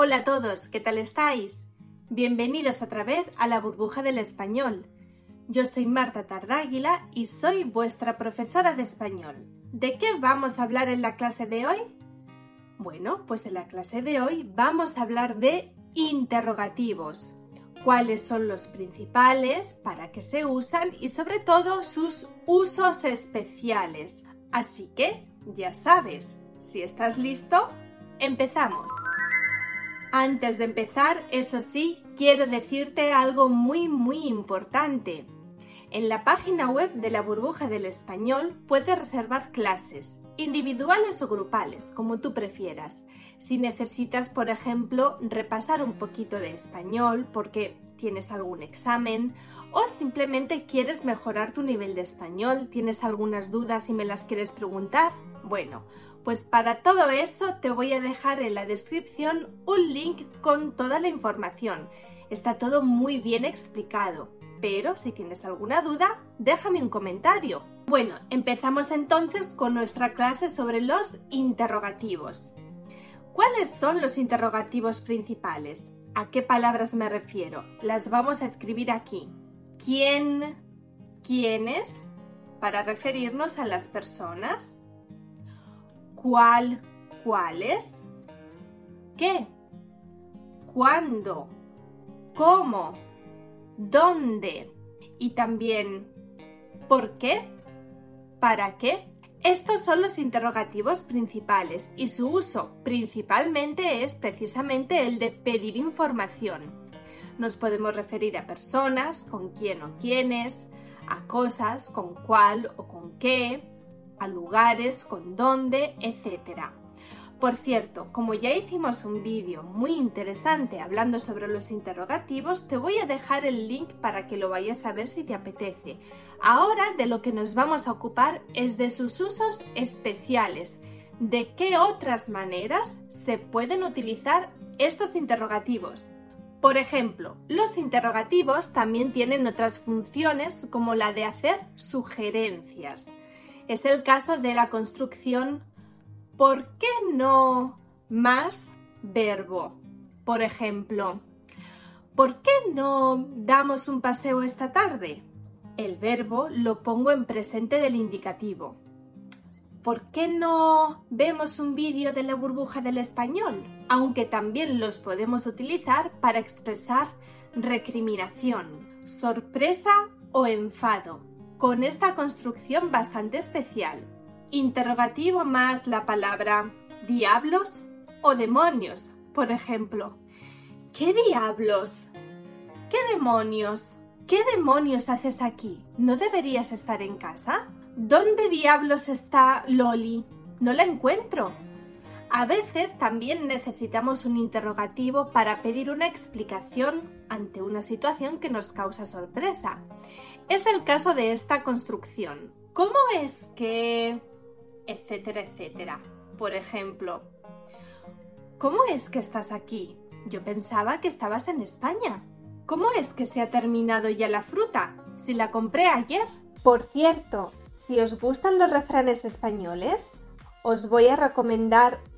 Hola a todos, ¿qué tal estáis? Bienvenidos otra vez a la burbuja del español. Yo soy Marta Tardáguila y soy vuestra profesora de español. ¿De qué vamos a hablar en la clase de hoy? Bueno, pues en la clase de hoy vamos a hablar de interrogativos. Cuáles son los principales, para qué se usan y sobre todo sus usos especiales. Así que, ya sabes, si estás listo, empezamos. Antes de empezar, eso sí, quiero decirte algo muy muy importante. En la página web de la burbuja del español puedes reservar clases, individuales o grupales, como tú prefieras. Si necesitas, por ejemplo, repasar un poquito de español porque tienes algún examen o simplemente quieres mejorar tu nivel de español, tienes algunas dudas y me las quieres preguntar, bueno, pues para todo eso te voy a dejar en la descripción un link con toda la información. Está todo muy bien explicado, pero si tienes alguna duda, déjame un comentario. Bueno, empezamos entonces con nuestra clase sobre los interrogativos. ¿Cuáles son los interrogativos principales? ¿A qué palabras me refiero? Las vamos a escribir aquí. ¿Quién? ¿Quiénes? Para referirnos a las personas cuál, cuáles, qué, cuándo, cómo, dónde y también por qué, para qué. Estos son los interrogativos principales y su uso principalmente es precisamente el de pedir información. Nos podemos referir a personas, con quién o quiénes, a cosas, con cuál o con qué, a lugares, con dónde, etc. Por cierto, como ya hicimos un vídeo muy interesante hablando sobre los interrogativos, te voy a dejar el link para que lo vayas a ver si te apetece. Ahora de lo que nos vamos a ocupar es de sus usos especiales. ¿De qué otras maneras se pueden utilizar estos interrogativos? Por ejemplo, los interrogativos también tienen otras funciones como la de hacer sugerencias. Es el caso de la construcción ¿por qué no más verbo? Por ejemplo, ¿por qué no damos un paseo esta tarde? El verbo lo pongo en presente del indicativo. ¿Por qué no vemos un vídeo de la burbuja del español? Aunque también los podemos utilizar para expresar recriminación, sorpresa o enfado con esta construcción bastante especial. Interrogativo más la palabra diablos o demonios, por ejemplo. ¿Qué diablos? ¿Qué demonios? ¿Qué demonios haces aquí? ¿No deberías estar en casa? ¿Dónde diablos está Loli? No la encuentro. A veces también necesitamos un interrogativo para pedir una explicación ante una situación que nos causa sorpresa. Es el caso de esta construcción. ¿Cómo es que... etcétera, etcétera? Por ejemplo, ¿cómo es que estás aquí? Yo pensaba que estabas en España. ¿Cómo es que se ha terminado ya la fruta? Si la compré ayer. Por cierto, si os gustan los refranes españoles, os voy a recomendar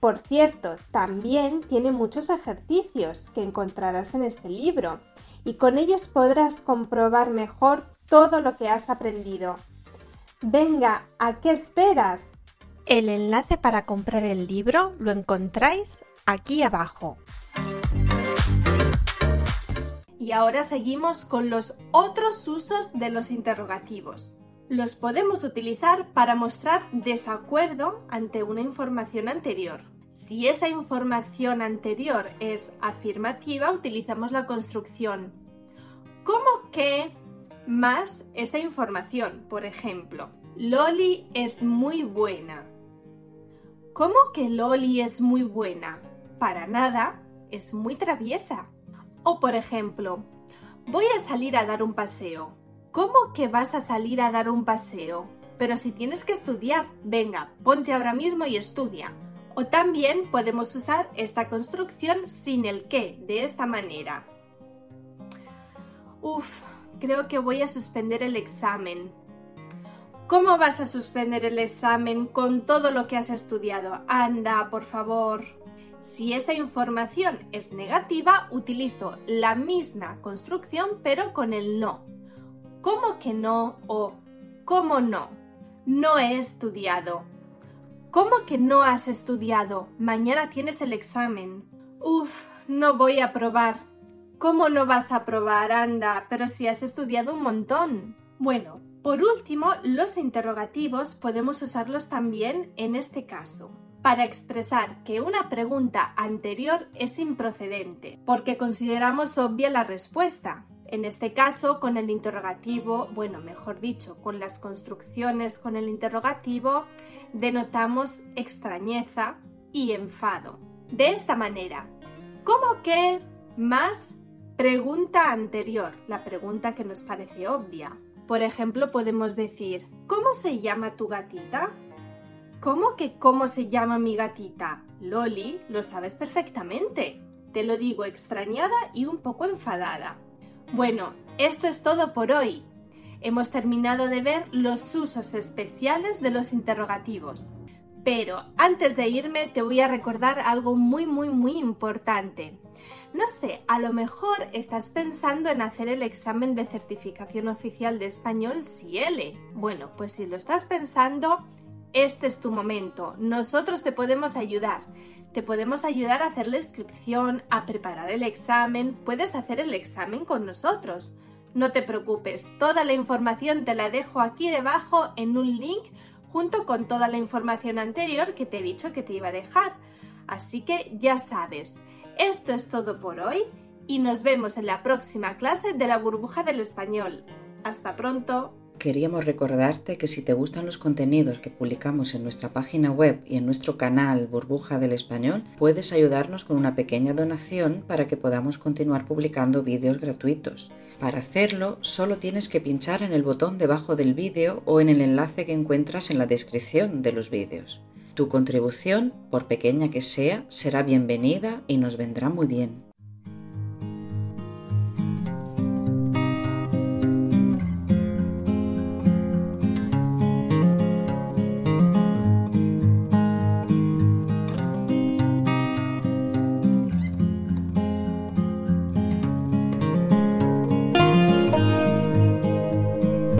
Por cierto, también tiene muchos ejercicios que encontrarás en este libro y con ellos podrás comprobar mejor todo lo que has aprendido. Venga, ¿a qué esperas? El enlace para comprar el libro lo encontráis aquí abajo. Y ahora seguimos con los otros usos de los interrogativos. Los podemos utilizar para mostrar desacuerdo ante una información anterior. Si esa información anterior es afirmativa, utilizamos la construcción ¿cómo que más esa información. Por ejemplo, Loli es muy buena. ¿Cómo que Loli es muy buena? Para nada. es muy traviesa. O por ejemplo, voy a salir a dar un paseo. ¿Cómo que vas a salir a dar un paseo? Pero si tienes que estudiar, venga, ponte ahora mismo y estudia. O también podemos usar esta construcción sin el que, de esta manera. Uf, creo que voy a suspender el examen. ¿Cómo vas a suspender el examen con todo lo que has estudiado? Anda, por favor. Si esa información es negativa, utilizo la misma construcción pero con el no. ¿Cómo que no? o ¿cómo no? No he estudiado. ¿Cómo que no has estudiado? Mañana tienes el examen. Uf, no voy a probar. ¿Cómo no vas a probar? Anda, pero si has estudiado un montón. Bueno, por último, los interrogativos podemos usarlos también en este caso para expresar que una pregunta anterior es improcedente, porque consideramos obvia la respuesta. En este caso, con el interrogativo, bueno, mejor dicho, con las construcciones con el interrogativo, denotamos extrañeza y enfado. De esta manera, ¿cómo que más pregunta anterior? La pregunta que nos parece obvia. Por ejemplo, podemos decir, ¿cómo se llama tu gatita? ¿Cómo que cómo se llama mi gatita? Loli, lo sabes perfectamente. Te lo digo extrañada y un poco enfadada. Bueno, esto es todo por hoy. Hemos terminado de ver los usos especiales de los interrogativos. Pero antes de irme te voy a recordar algo muy muy muy importante. No sé, a lo mejor estás pensando en hacer el examen de certificación oficial de español CIELE. Bueno, pues si lo estás pensando, este es tu momento. Nosotros te podemos ayudar. Te podemos ayudar a hacer la inscripción, a preparar el examen. Puedes hacer el examen con nosotros. No te preocupes, toda la información te la dejo aquí debajo en un link junto con toda la información anterior que te he dicho que te iba a dejar. Así que ya sabes, esto es todo por hoy y nos vemos en la próxima clase de la burbuja del español. Hasta pronto. Queríamos recordarte que si te gustan los contenidos que publicamos en nuestra página web y en nuestro canal Burbuja del Español, puedes ayudarnos con una pequeña donación para que podamos continuar publicando vídeos gratuitos. Para hacerlo, solo tienes que pinchar en el botón debajo del vídeo o en el enlace que encuentras en la descripción de los vídeos. Tu contribución, por pequeña que sea, será bienvenida y nos vendrá muy bien.